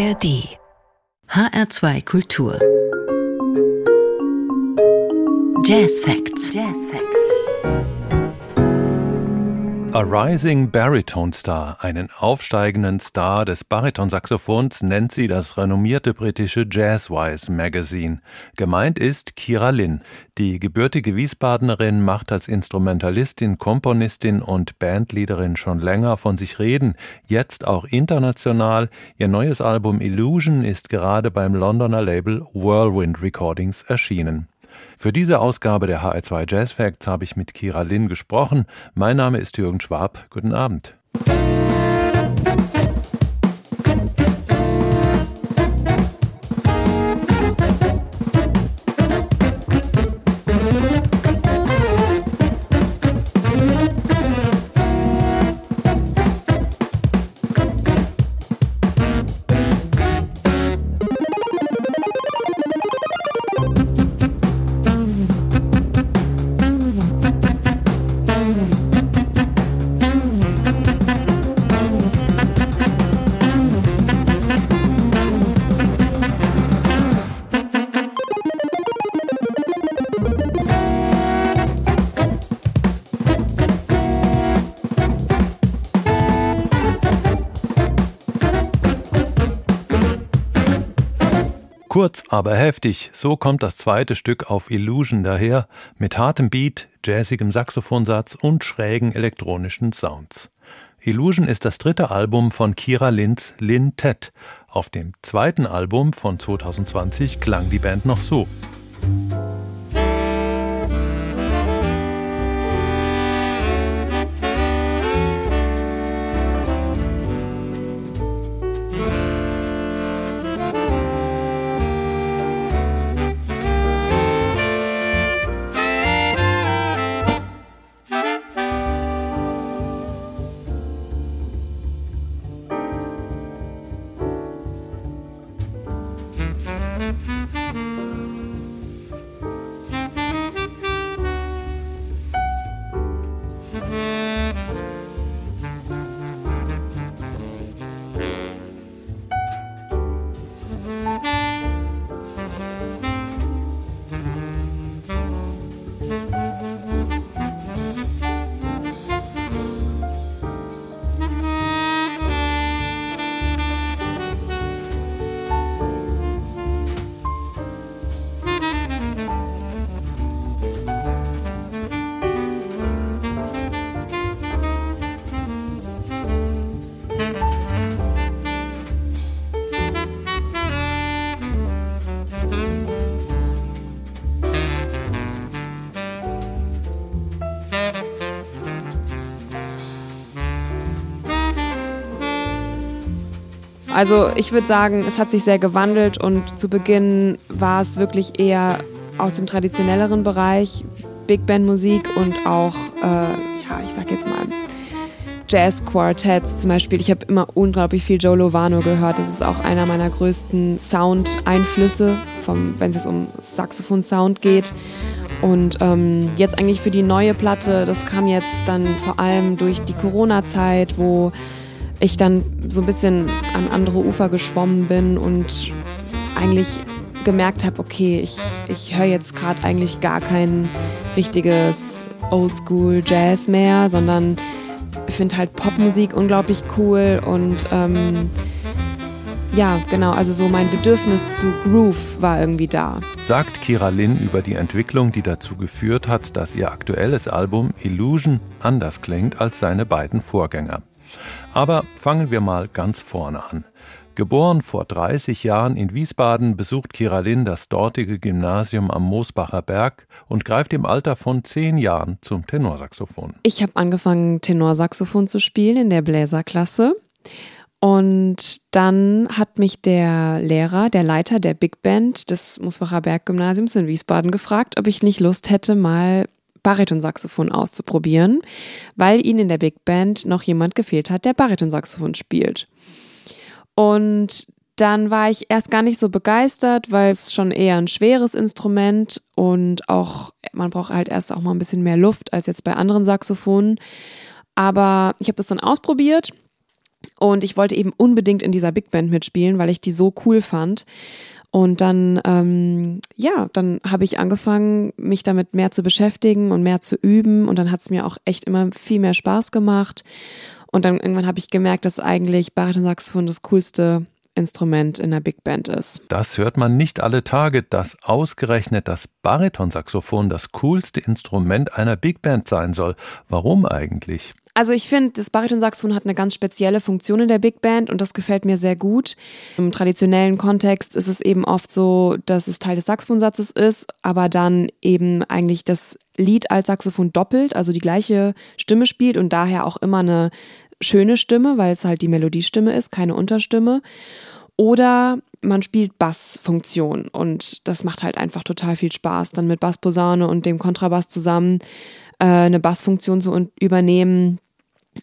ARD HR2 Kultur Jazz Facts. Jazz Facts. A Rising Baritone Star, einen aufsteigenden Star des Baritonsaxophons, nennt sie das renommierte britische Jazzwise Magazine. Gemeint ist Kira Lynn. Die gebürtige Wiesbadenerin macht als Instrumentalistin, Komponistin und Bandleaderin schon länger von sich reden, jetzt auch international. Ihr neues Album Illusion ist gerade beim Londoner Label Whirlwind Recordings erschienen. Für diese Ausgabe der HR2 Jazz Facts habe ich mit Kira Lin gesprochen. Mein Name ist Jürgen Schwab. Guten Abend. Kurz, aber heftig, so kommt das zweite Stück auf Illusion daher, mit hartem Beat, jazzigem Saxophonsatz und schrägen elektronischen Sounds. Illusion ist das dritte Album von Kira Linz Lin Ted. Auf dem zweiten Album von 2020 klang die Band noch so. Also ich würde sagen, es hat sich sehr gewandelt und zu Beginn war es wirklich eher aus dem traditionelleren Bereich, Big Band Musik und auch, äh, ja, ich sag jetzt mal, Jazz Quartetts zum Beispiel. Ich habe immer unglaublich viel Joe Lovano gehört. Das ist auch einer meiner größten Sound-Einflüsse, wenn es jetzt um Saxophon-Sound geht. Und ähm, jetzt eigentlich für die neue Platte, das kam jetzt dann vor allem durch die Corona-Zeit, wo ich dann so ein bisschen an andere Ufer geschwommen bin und eigentlich gemerkt habe, okay, ich, ich höre jetzt gerade eigentlich gar kein richtiges Oldschool Jazz mehr, sondern finde halt Popmusik unglaublich cool und ähm, ja, genau, also so mein Bedürfnis zu Groove war irgendwie da. Sagt Kira Lin über die Entwicklung, die dazu geführt hat, dass ihr aktuelles Album Illusion anders klingt als seine beiden Vorgänger. Aber fangen wir mal ganz vorne an. Geboren vor 30 Jahren in Wiesbaden, besucht Kiralin das dortige Gymnasium am Moosbacher Berg und greift im Alter von zehn Jahren zum Tenorsaxophon. Ich habe angefangen, Tenorsaxophon zu spielen in der Bläserklasse. Und dann hat mich der Lehrer, der Leiter der Big Band des Moosbacher Berggymnasiums in Wiesbaden gefragt, ob ich nicht Lust hätte, mal Baritonsaxophon auszuprobieren, weil ihnen in der Big Band noch jemand gefehlt hat, der Baritonsaxophon spielt. Und dann war ich erst gar nicht so begeistert, weil es schon eher ein schweres Instrument und auch man braucht halt erst auch mal ein bisschen mehr Luft als jetzt bei anderen Saxophonen. Aber ich habe das dann ausprobiert Und ich wollte eben unbedingt in dieser Big Band mitspielen, weil ich die so cool fand. Und dann, ähm, ja, dann habe ich angefangen, mich damit mehr zu beschäftigen und mehr zu üben. Und dann hat es mir auch echt immer viel mehr Spaß gemacht. Und dann irgendwann habe ich gemerkt, dass eigentlich Bariton-Saxophon das coolste Instrument in der Big Band ist. Das hört man nicht alle Tage, dass ausgerechnet das Baritonsaxophon das coolste Instrument einer Big Band sein soll. Warum eigentlich? Also ich finde, das Baritonsaxophon hat eine ganz spezielle Funktion in der Big Band und das gefällt mir sehr gut. Im traditionellen Kontext ist es eben oft so, dass es Teil des Saxophonsatzes ist, aber dann eben eigentlich das Lied als Saxophon doppelt, also die gleiche Stimme spielt und daher auch immer eine schöne Stimme, weil es halt die Melodiestimme ist, keine Unterstimme. Oder man spielt Bassfunktion und das macht halt einfach total viel Spaß, dann mit Bassposaune und dem Kontrabass zusammen äh, eine Bassfunktion zu übernehmen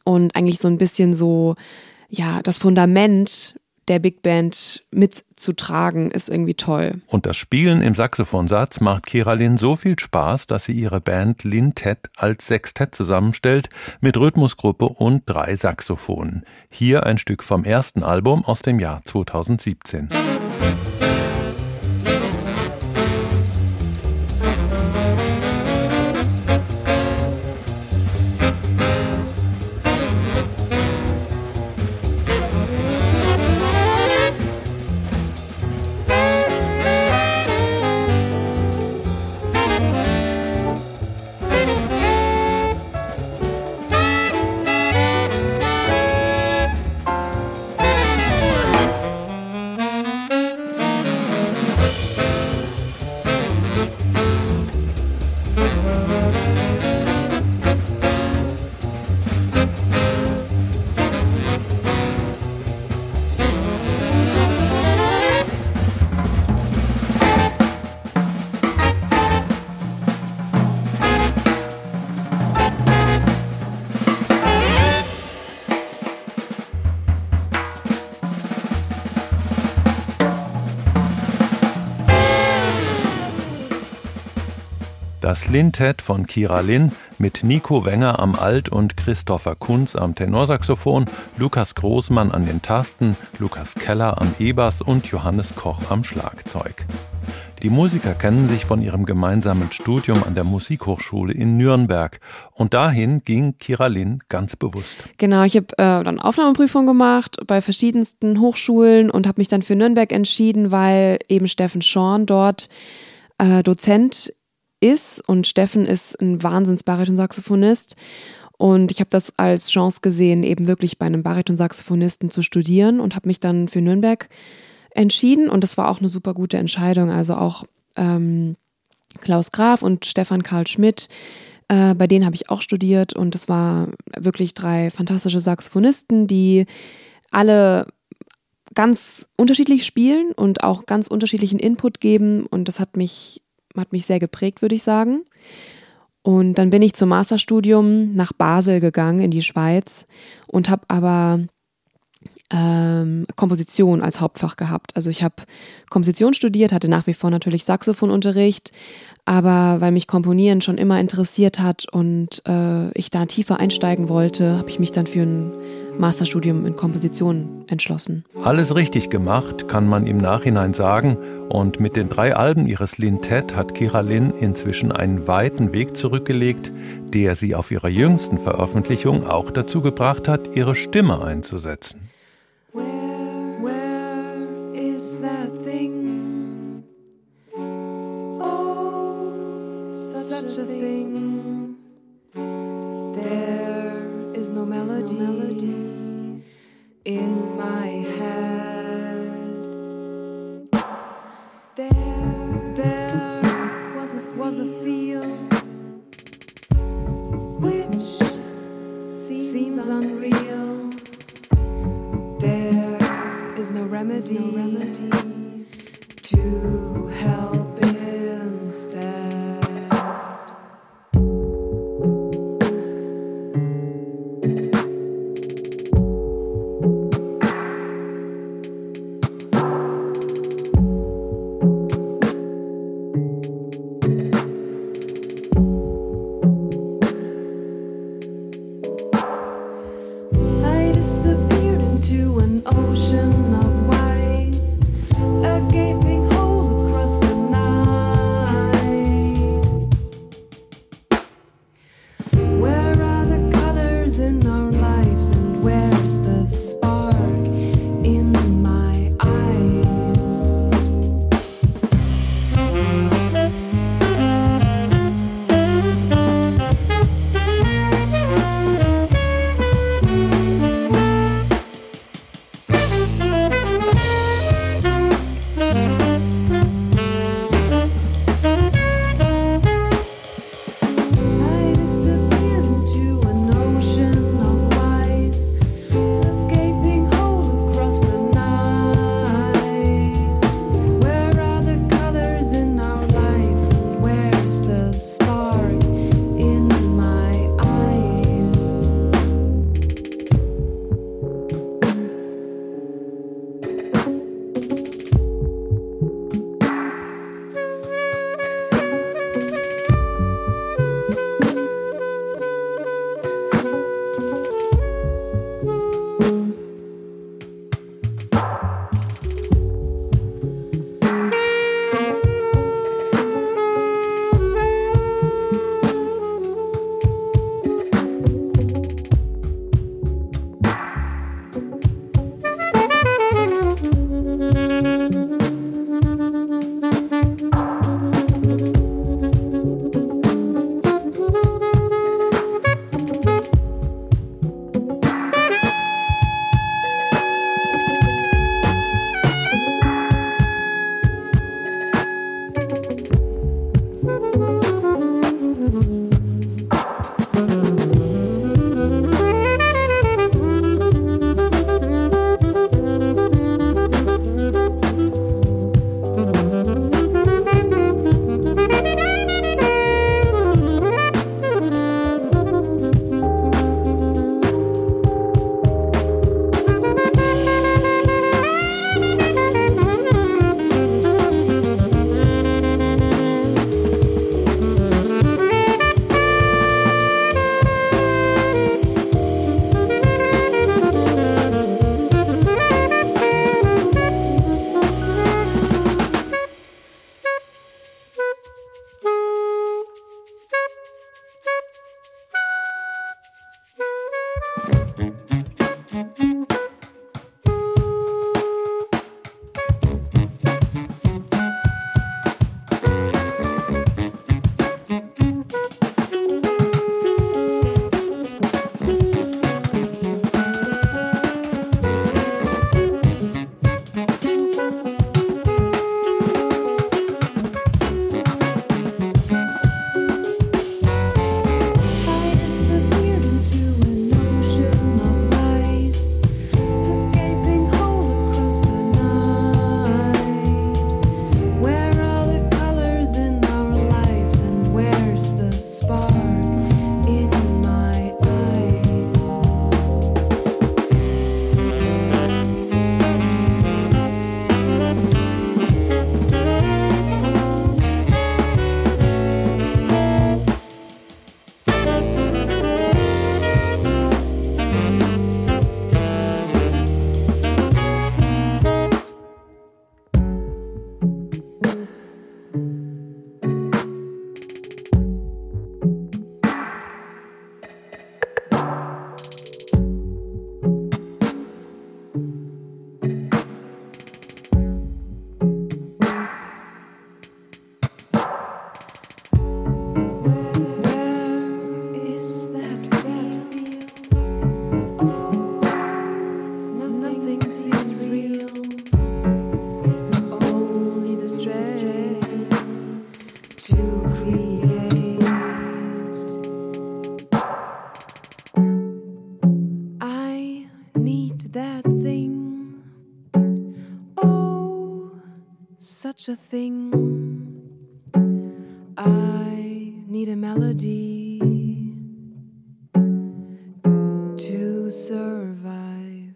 und eigentlich so ein bisschen so, ja, das Fundament der Big Band mitzutragen, ist irgendwie toll. Und das Spielen im Saxophonsatz macht Kiralin so viel Spaß, dass sie ihre Band Lintet als Sextett zusammenstellt mit Rhythmusgruppe und drei Saxophonen. Hier ein Stück vom ersten Album aus dem Jahr 2017. Das Lintet von Kira Lin mit Nico Wenger am Alt und Christopher Kunz am Tenorsaxophon, Lukas Großmann an den Tasten, Lukas Keller am E-Bass und Johannes Koch am Schlagzeug. Die Musiker kennen sich von ihrem gemeinsamen Studium an der Musikhochschule in Nürnberg. Und dahin ging Kira Lin ganz bewusst. Genau, ich habe äh, dann Aufnahmeprüfung gemacht bei verschiedensten Hochschulen und habe mich dann für Nürnberg entschieden, weil eben Steffen Schorn dort äh, Dozent ist und Steffen ist ein Wahnsinns-Bariton-Saxophonist und ich habe das als Chance gesehen, eben wirklich bei einem Bariton-Saxophonisten zu studieren und habe mich dann für Nürnberg entschieden. Und das war auch eine super gute Entscheidung. Also auch ähm, Klaus Graf und Stefan Karl Schmidt, äh, bei denen habe ich auch studiert. Und das war wirklich drei fantastische Saxophonisten, die alle ganz unterschiedlich spielen und auch ganz unterschiedlichen Input geben. Und das hat mich hat mich sehr geprägt, würde ich sagen. Und dann bin ich zum Masterstudium nach Basel gegangen, in die Schweiz, und habe aber ähm, Komposition als Hauptfach gehabt. Also ich habe Komposition studiert, hatte nach wie vor natürlich Saxophonunterricht, aber weil mich Komponieren schon immer interessiert hat und äh, ich da tiefer einsteigen wollte, habe ich mich dann für ein Masterstudium in Komposition entschlossen. Alles richtig gemacht, kann man im Nachhinein sagen. Und mit den drei Alben ihres Lintet hat Kira Lin inzwischen einen weiten Weg zurückgelegt, der sie auf ihrer jüngsten Veröffentlichung auch dazu gebracht hat, ihre Stimme einzusetzen. Where, where is that thing? Oh, such a thing. Is no melody. in my head. There, there was a, was a feel which seems unreal. There is no remedy, no remedy to help a thing. I need a melody to survive.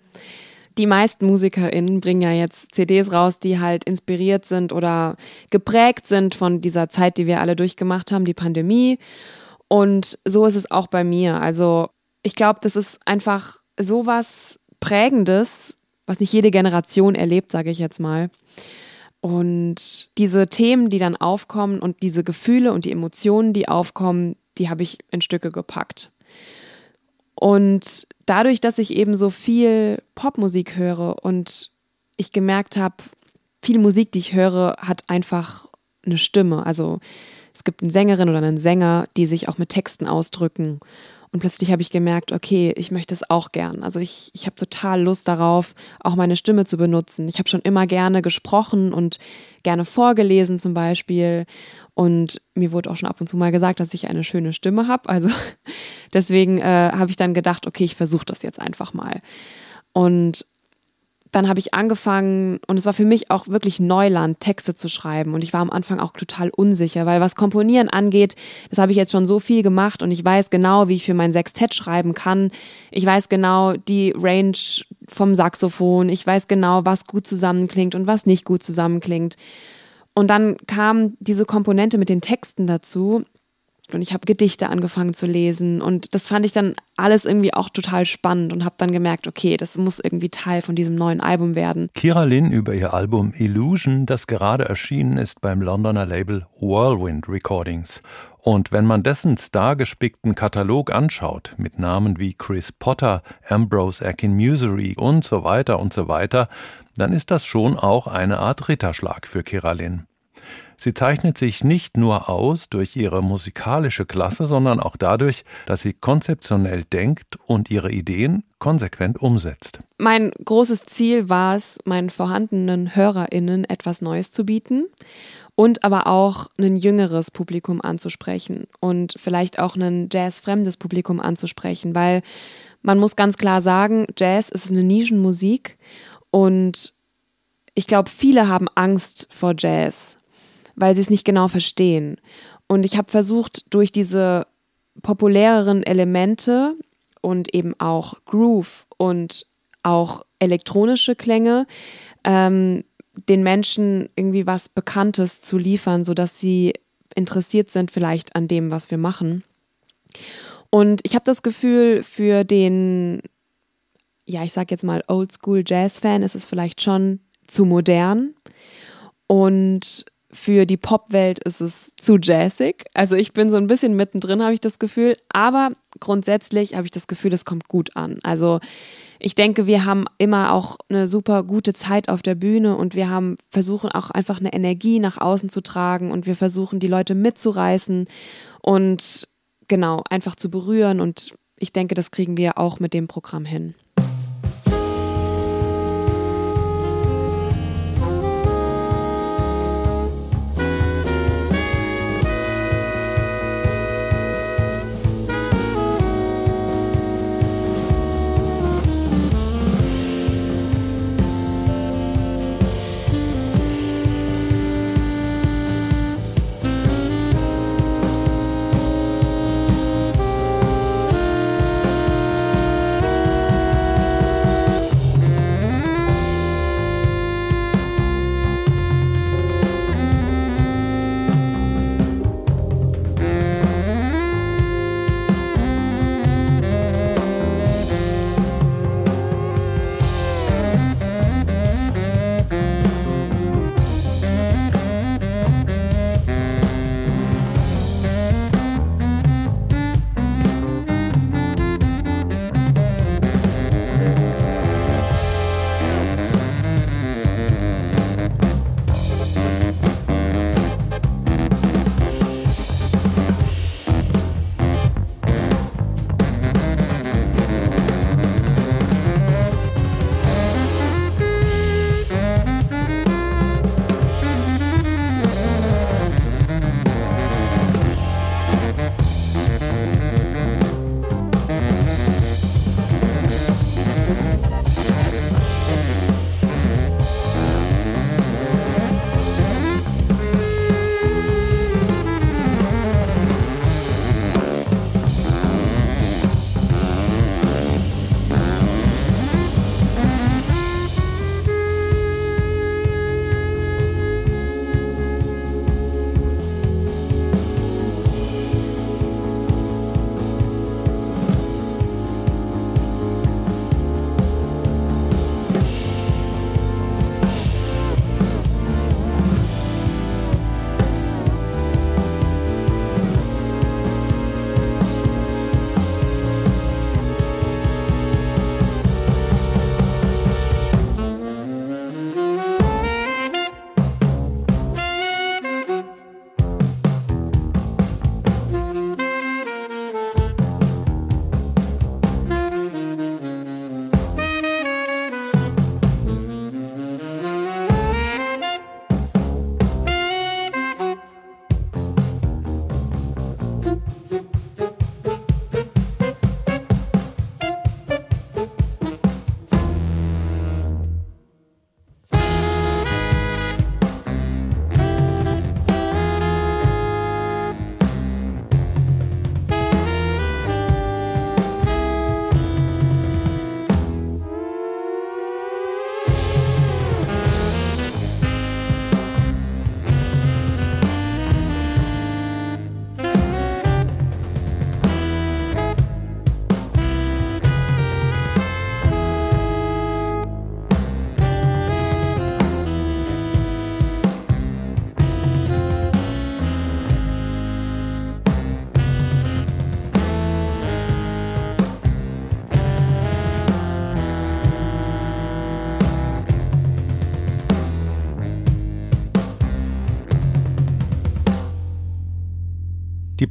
Die meisten MusikerInnen bringen ja jetzt CDs raus, die halt inspiriert sind oder geprägt sind von dieser Zeit, die wir alle durchgemacht haben, die Pandemie. Und so ist es auch bei mir. Also ich glaube, das ist einfach sowas Prägendes, was nicht jede Generation erlebt, sage ich jetzt mal. Und diese Themen, die dann aufkommen und diese Gefühle und die Emotionen, die aufkommen, die habe ich in Stücke gepackt. Und dadurch, dass ich eben so viel Popmusik höre und ich gemerkt habe, viel Musik, die ich höre, hat einfach eine Stimme. Also es gibt eine Sängerin oder einen Sänger, die sich auch mit Texten ausdrücken. Und plötzlich habe ich gemerkt, okay, ich möchte es auch gern. Also ich, ich habe total Lust darauf, auch meine Stimme zu benutzen. Ich habe schon immer gerne gesprochen und gerne vorgelesen zum Beispiel. Und mir wurde auch schon ab und zu mal gesagt, dass ich eine schöne Stimme habe. Also deswegen äh, habe ich dann gedacht, okay, ich versuche das jetzt einfach mal. Und dann habe ich angefangen und es war für mich auch wirklich Neuland, Texte zu schreiben. Und ich war am Anfang auch total unsicher, weil was Komponieren angeht, das habe ich jetzt schon so viel gemacht und ich weiß genau, wie ich für mein Sextett schreiben kann. Ich weiß genau die Range vom Saxophon. Ich weiß genau, was gut zusammenklingt und was nicht gut zusammenklingt. Und dann kam diese Komponente mit den Texten dazu und ich habe Gedichte angefangen zu lesen und das fand ich dann alles irgendwie auch total spannend und habe dann gemerkt, okay, das muss irgendwie Teil von diesem neuen Album werden. Kira Lynn über ihr Album Illusion, das gerade erschienen ist beim Londoner Label Whirlwind Recordings. Und wenn man dessen stargespickten Katalog anschaut, mit Namen wie Chris Potter, Ambrose Akinmuseri und so weiter und so weiter, dann ist das schon auch eine Art Ritterschlag für Kira Lynn. Sie zeichnet sich nicht nur aus durch ihre musikalische Klasse, sondern auch dadurch, dass sie konzeptionell denkt und ihre Ideen konsequent umsetzt. Mein großes Ziel war es, meinen vorhandenen HörerInnen etwas Neues zu bieten und aber auch ein jüngeres Publikum anzusprechen und vielleicht auch ein jazzfremdes Publikum anzusprechen, weil man muss ganz klar sagen, Jazz ist eine Nischenmusik und ich glaube, viele haben Angst vor Jazz weil sie es nicht genau verstehen. Und ich habe versucht, durch diese populäreren Elemente und eben auch Groove und auch elektronische Klänge ähm, den Menschen irgendwie was Bekanntes zu liefern, sodass sie interessiert sind vielleicht an dem, was wir machen. Und ich habe das Gefühl, für den, ja, ich sag jetzt mal Oldschool Jazz-Fan ist es vielleicht schon zu modern. Und für die Popwelt ist es zu jazzig. Also ich bin so ein bisschen mittendrin, habe ich das Gefühl. Aber grundsätzlich habe ich das Gefühl, es kommt gut an. Also ich denke, wir haben immer auch eine super gute Zeit auf der Bühne und wir haben versuchen auch einfach eine Energie nach außen zu tragen und wir versuchen die Leute mitzureißen und genau einfach zu berühren und ich denke, das kriegen wir auch mit dem Programm hin.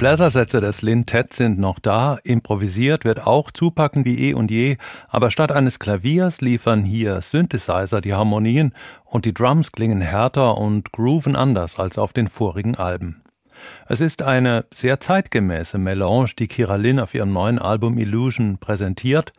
Bläsersätze des Lintet sind noch da, improvisiert wird auch zupackend wie eh und je, aber statt eines Klaviers liefern hier Synthesizer die Harmonien und die Drums klingen härter und grooven anders als auf den vorigen Alben. Es ist eine sehr zeitgemäße Melange, die Kira Lynn auf ihrem neuen Album Illusion präsentiert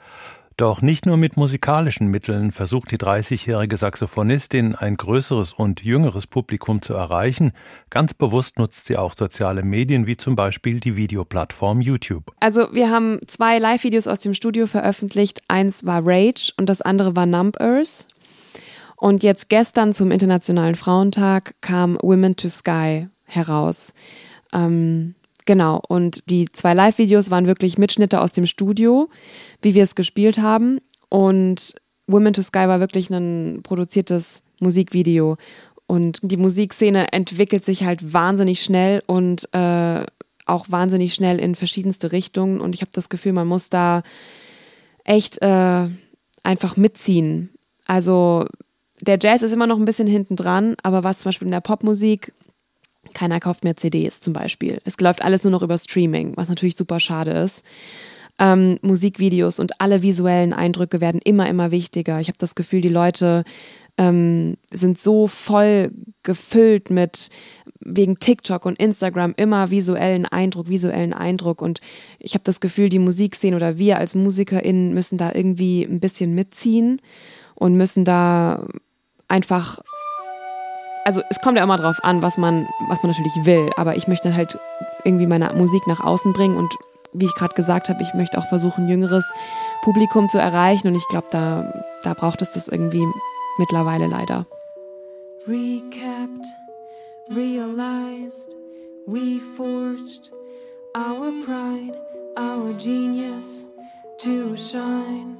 doch nicht nur mit musikalischen Mitteln versucht die 30-jährige Saxophonistin ein größeres und jüngeres Publikum zu erreichen. Ganz bewusst nutzt sie auch soziale Medien wie zum Beispiel die Videoplattform YouTube. Also wir haben zwei Live-Videos aus dem Studio veröffentlicht. Eins war Rage und das andere war Numb Earth. Und jetzt gestern zum Internationalen Frauentag kam Women to Sky heraus. Ähm, Genau, und die zwei Live-Videos waren wirklich Mitschnitte aus dem Studio, wie wir es gespielt haben. Und Women to Sky war wirklich ein produziertes Musikvideo. Und die Musikszene entwickelt sich halt wahnsinnig schnell und äh, auch wahnsinnig schnell in verschiedenste Richtungen. Und ich habe das Gefühl, man muss da echt äh, einfach mitziehen. Also der Jazz ist immer noch ein bisschen hinten dran, aber was zum Beispiel in der Popmusik keiner kauft mehr CDs zum Beispiel. Es läuft alles nur noch über Streaming, was natürlich super schade ist. Ähm, Musikvideos und alle visuellen Eindrücke werden immer, immer wichtiger. Ich habe das Gefühl, die Leute ähm, sind so voll gefüllt mit wegen TikTok und Instagram immer visuellen Eindruck, visuellen Eindruck. Und ich habe das Gefühl, die Musikszene oder wir als MusikerInnen müssen da irgendwie ein bisschen mitziehen und müssen da einfach also es kommt ja immer drauf an, was man, was man natürlich will, aber ich möchte halt irgendwie meine Musik nach außen bringen und wie ich gerade gesagt habe, ich möchte auch versuchen, jüngeres Publikum zu erreichen und ich glaube, da, da braucht es das irgendwie mittlerweile leider. Recapped, realized, we forged our pride, our genius to shine,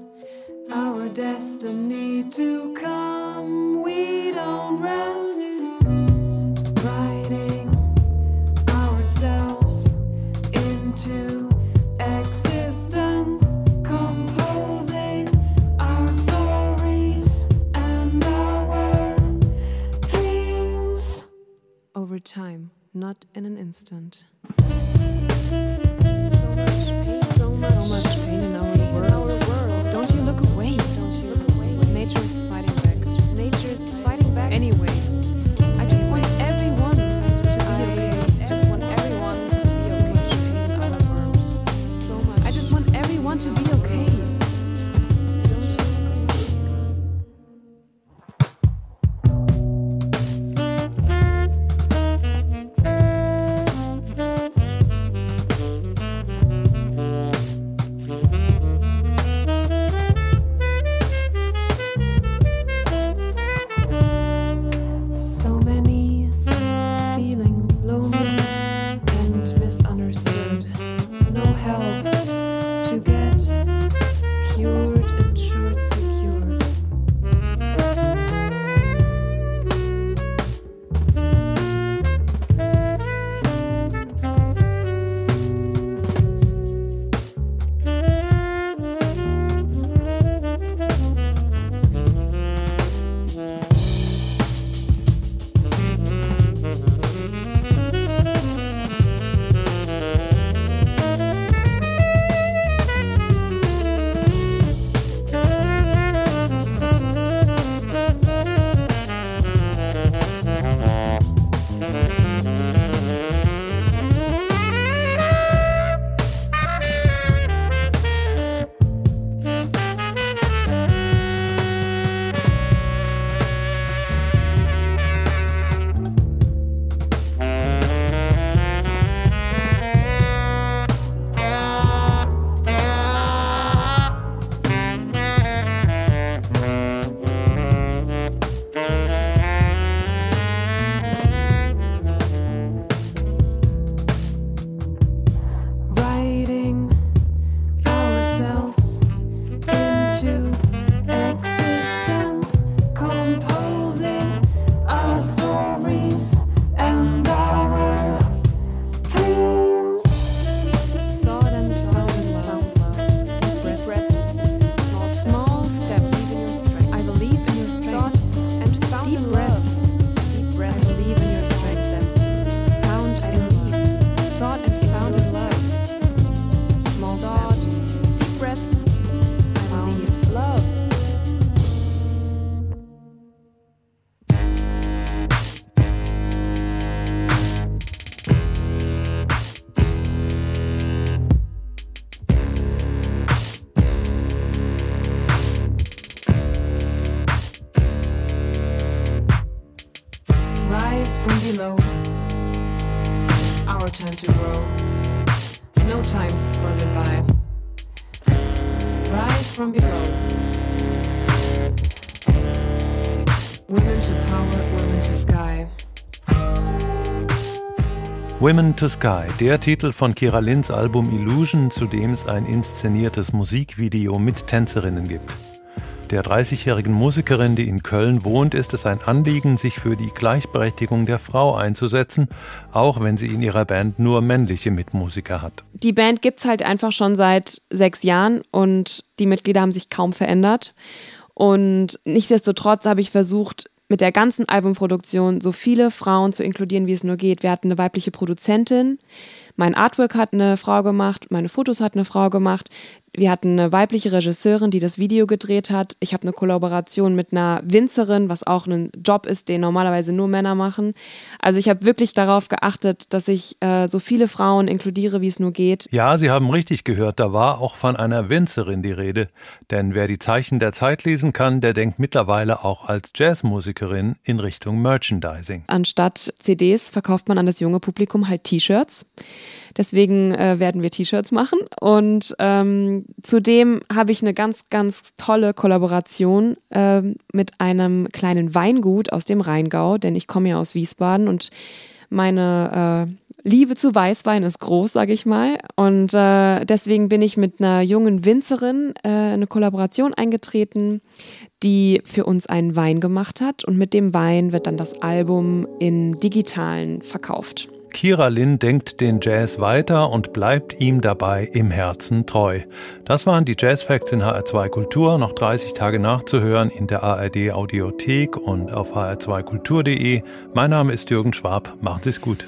our destiny to come. We don't rest. Time, not in an instant. So much, so much pain in our world. Don't you look away. Don't you look away. Nature is fighting back. Nature is fighting back anyway. I just want everyone to be okay. I just want everyone to be okay. so much pain in our world. So much. I just want everyone to be Women to Sky, der Titel von Kira Lins Album Illusion, zu dem es ein inszeniertes Musikvideo mit Tänzerinnen gibt. Der 30-jährigen Musikerin, die in Köln wohnt, ist es ein Anliegen, sich für die Gleichberechtigung der Frau einzusetzen, auch wenn sie in ihrer Band nur männliche Mitmusiker hat. Die Band gibt es halt einfach schon seit sechs Jahren und die Mitglieder haben sich kaum verändert. Und nichtsdestotrotz habe ich versucht, mit der ganzen Albumproduktion so viele Frauen zu inkludieren, wie es nur geht. Wir hatten eine weibliche Produzentin, mein Artwork hat eine Frau gemacht, meine Fotos hat eine Frau gemacht. Wir hatten eine weibliche Regisseurin, die das Video gedreht hat. Ich habe eine Kollaboration mit einer Winzerin, was auch ein Job ist, den normalerweise nur Männer machen. Also ich habe wirklich darauf geachtet, dass ich äh, so viele Frauen inkludiere, wie es nur geht. Ja, Sie haben richtig gehört, da war auch von einer Winzerin die Rede. Denn wer die Zeichen der Zeit lesen kann, der denkt mittlerweile auch als Jazzmusikerin in Richtung Merchandising. Anstatt CDs verkauft man an das junge Publikum halt T-Shirts. Deswegen äh, werden wir T-Shirts machen. Und ähm, zudem habe ich eine ganz, ganz tolle Kollaboration äh, mit einem kleinen Weingut aus dem Rheingau, denn ich komme ja aus Wiesbaden und meine äh, Liebe zu Weißwein ist groß, sage ich mal. Und äh, deswegen bin ich mit einer jungen Winzerin äh, eine Kollaboration eingetreten, die für uns einen Wein gemacht hat. Und mit dem Wein wird dann das Album in digitalen verkauft. Kira Lin denkt den Jazz weiter und bleibt ihm dabei im Herzen treu. Das waren die Jazz Facts in HR2 Kultur, noch 30 Tage nachzuhören in der ARD Audiothek und auf hr2kultur.de. Mein Name ist Jürgen Schwab. Macht es gut.